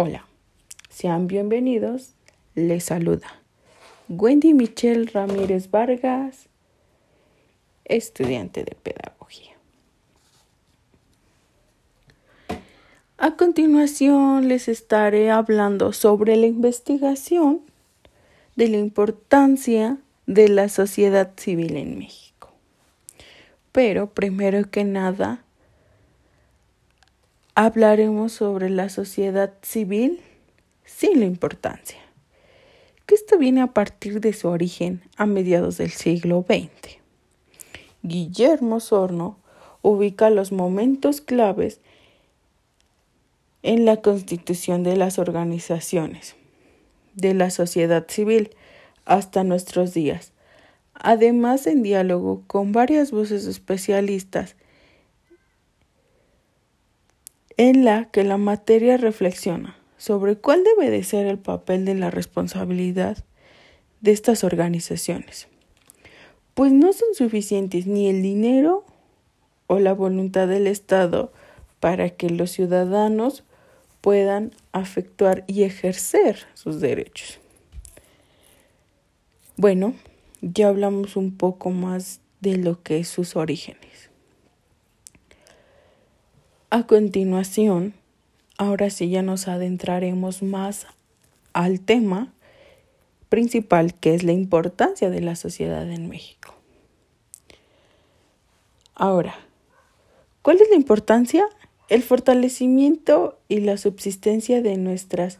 Hola, sean bienvenidos. Les saluda Wendy Michelle Ramírez Vargas, estudiante de pedagogía. A continuación les estaré hablando sobre la investigación de la importancia de la sociedad civil en México. Pero primero que nada, hablaremos sobre la sociedad civil sin la importancia, que esto viene a partir de su origen a mediados del siglo XX. Guillermo Sorno ubica los momentos claves en la constitución de las organizaciones de la sociedad civil hasta nuestros días, además en diálogo con varias voces especialistas en la que la materia reflexiona sobre cuál debe de ser el papel de la responsabilidad de estas organizaciones, pues no son suficientes ni el dinero o la voluntad del Estado para que los ciudadanos puedan afectuar y ejercer sus derechos. Bueno, ya hablamos un poco más de lo que es sus orígenes. A continuación, ahora sí ya nos adentraremos más al tema principal que es la importancia de la sociedad en México. Ahora, ¿cuál es la importancia? El fortalecimiento y la subsistencia de nuestras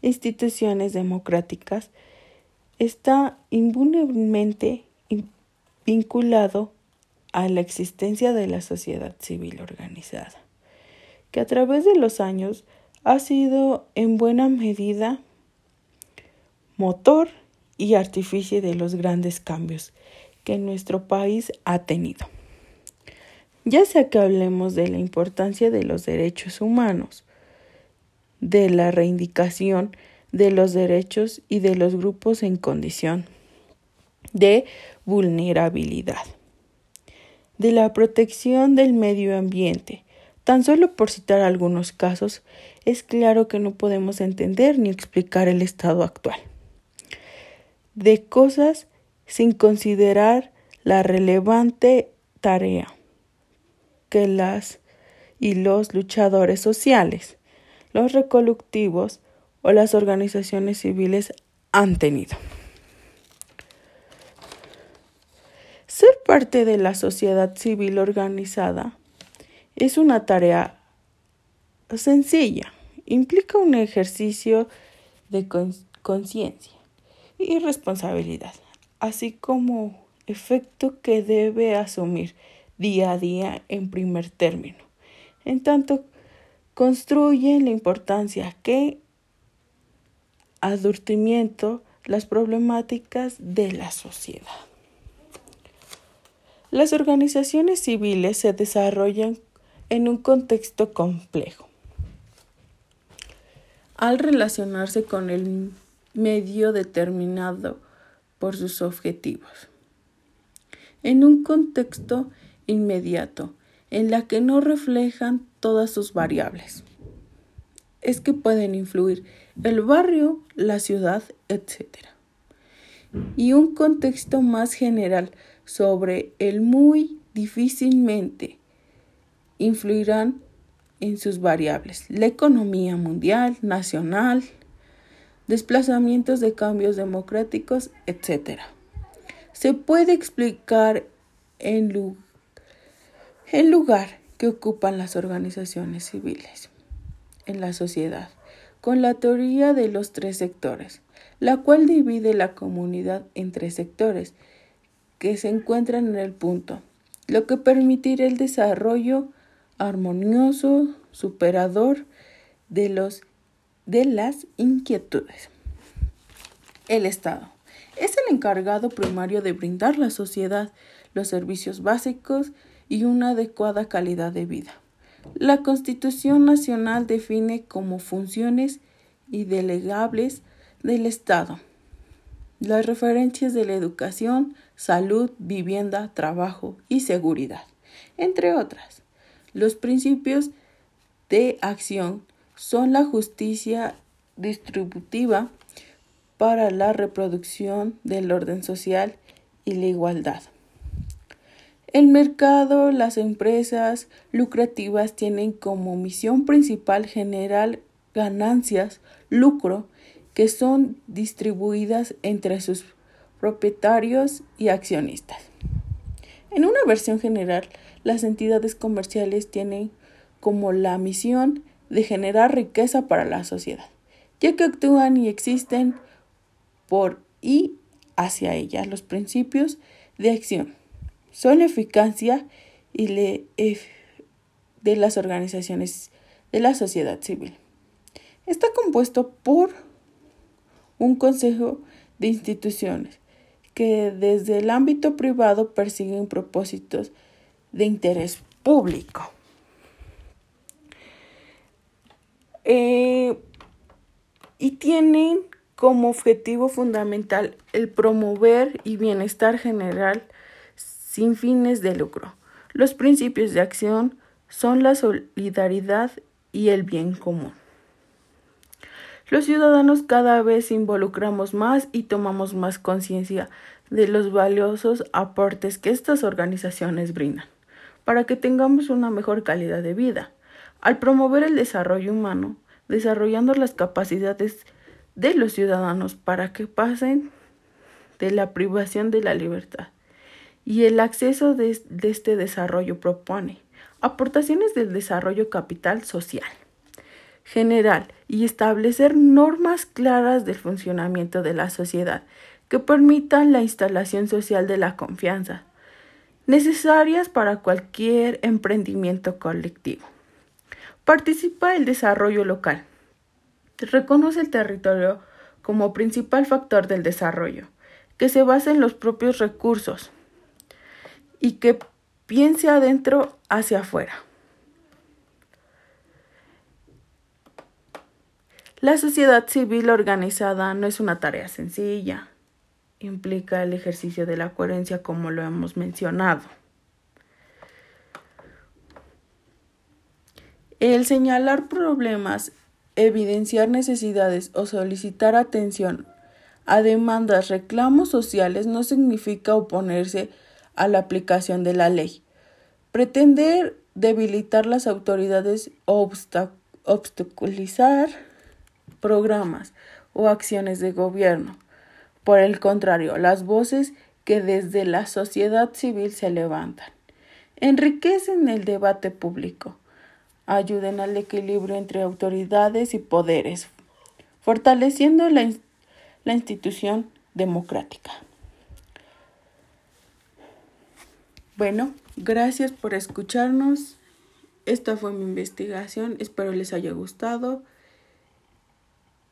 instituciones democráticas está invulnerablemente vinculado a la existencia de la sociedad civil organizada que a través de los años ha sido en buena medida motor y artífice de los grandes cambios que nuestro país ha tenido. Ya sea que hablemos de la importancia de los derechos humanos, de la reivindicación de los derechos y de los grupos en condición de vulnerabilidad, de la protección del medio ambiente, Tan solo por citar algunos casos, es claro que no podemos entender ni explicar el estado actual de cosas sin considerar la relevante tarea que las y los luchadores sociales, los recolectivos o las organizaciones civiles han tenido. Ser parte de la sociedad civil organizada es una tarea sencilla, implica un ejercicio de conciencia y responsabilidad, así como efecto que debe asumir día a día en primer término. En tanto, construye la importancia que advertimiento las problemáticas de la sociedad. Las organizaciones civiles se desarrollan en un contexto complejo. Al relacionarse con el medio determinado por sus objetivos. En un contexto inmediato en la que no reflejan todas sus variables. Es que pueden influir el barrio, la ciudad, etc. Y un contexto más general sobre el muy difícilmente influirán en sus variables, la economía mundial, nacional, desplazamientos de cambios democráticos, etc. Se puede explicar en, el lugar que ocupan las organizaciones civiles en la sociedad con la teoría de los tres sectores, la cual divide la comunidad en tres sectores que se encuentran en el punto, lo que permitirá el desarrollo armonioso, superador de, los, de las inquietudes. El Estado es el encargado primario de brindar a la sociedad los servicios básicos y una adecuada calidad de vida. La Constitución Nacional define como funciones y delegables del Estado las referencias de la educación, salud, vivienda, trabajo y seguridad, entre otras. Los principios de acción son la justicia distributiva para la reproducción del orden social y la igualdad. El mercado, las empresas lucrativas tienen como misión principal generar ganancias, lucro, que son distribuidas entre sus propietarios y accionistas. En una versión general, las entidades comerciales tienen como la misión de generar riqueza para la sociedad, ya que actúan y existen por y hacia ella los principios de acción son la eficacia y le de las organizaciones de la sociedad civil. Está compuesto por un consejo de instituciones que desde el ámbito privado persiguen propósitos de interés público. Eh, y tienen como objetivo fundamental el promover y bienestar general sin fines de lucro. Los principios de acción son la solidaridad y el bien común. Los ciudadanos cada vez involucramos más y tomamos más conciencia de los valiosos aportes que estas organizaciones brindan para que tengamos una mejor calidad de vida. Al promover el desarrollo humano, desarrollando las capacidades de los ciudadanos para que pasen de la privación de la libertad y el acceso de, este desarrollo propone aportaciones del desarrollo capital social general y establecer normas claras del funcionamiento de la sociedad que permitan la instalación social de la confianza, necesarias para cualquier emprendimiento colectivo. Participa el desarrollo local. Reconoce el territorio como principal factor del desarrollo, que se basa en los propios recursos, y que piense adentro hacia afuera. La sociedad civil organizada no es una tarea sencilla. Implica el ejercicio de la coherencia como lo hemos mencionado. El señalar problemas, evidenciar necesidades o solicitar atención a demandas, reclamos sociales no significa oponerse a la aplicación de la ley. Pretender debilitar las autoridades o obstaculizar programas o acciones de gobierno. Por el contrario, las voces que desde la sociedad civil se levantan enriquecen el debate público, ayuden al equilibrio entre autoridades y poderes, fortaleciendo la, la institución democrática. Bueno, gracias por escucharnos. Esta fue mi investigación. Espero les haya gustado.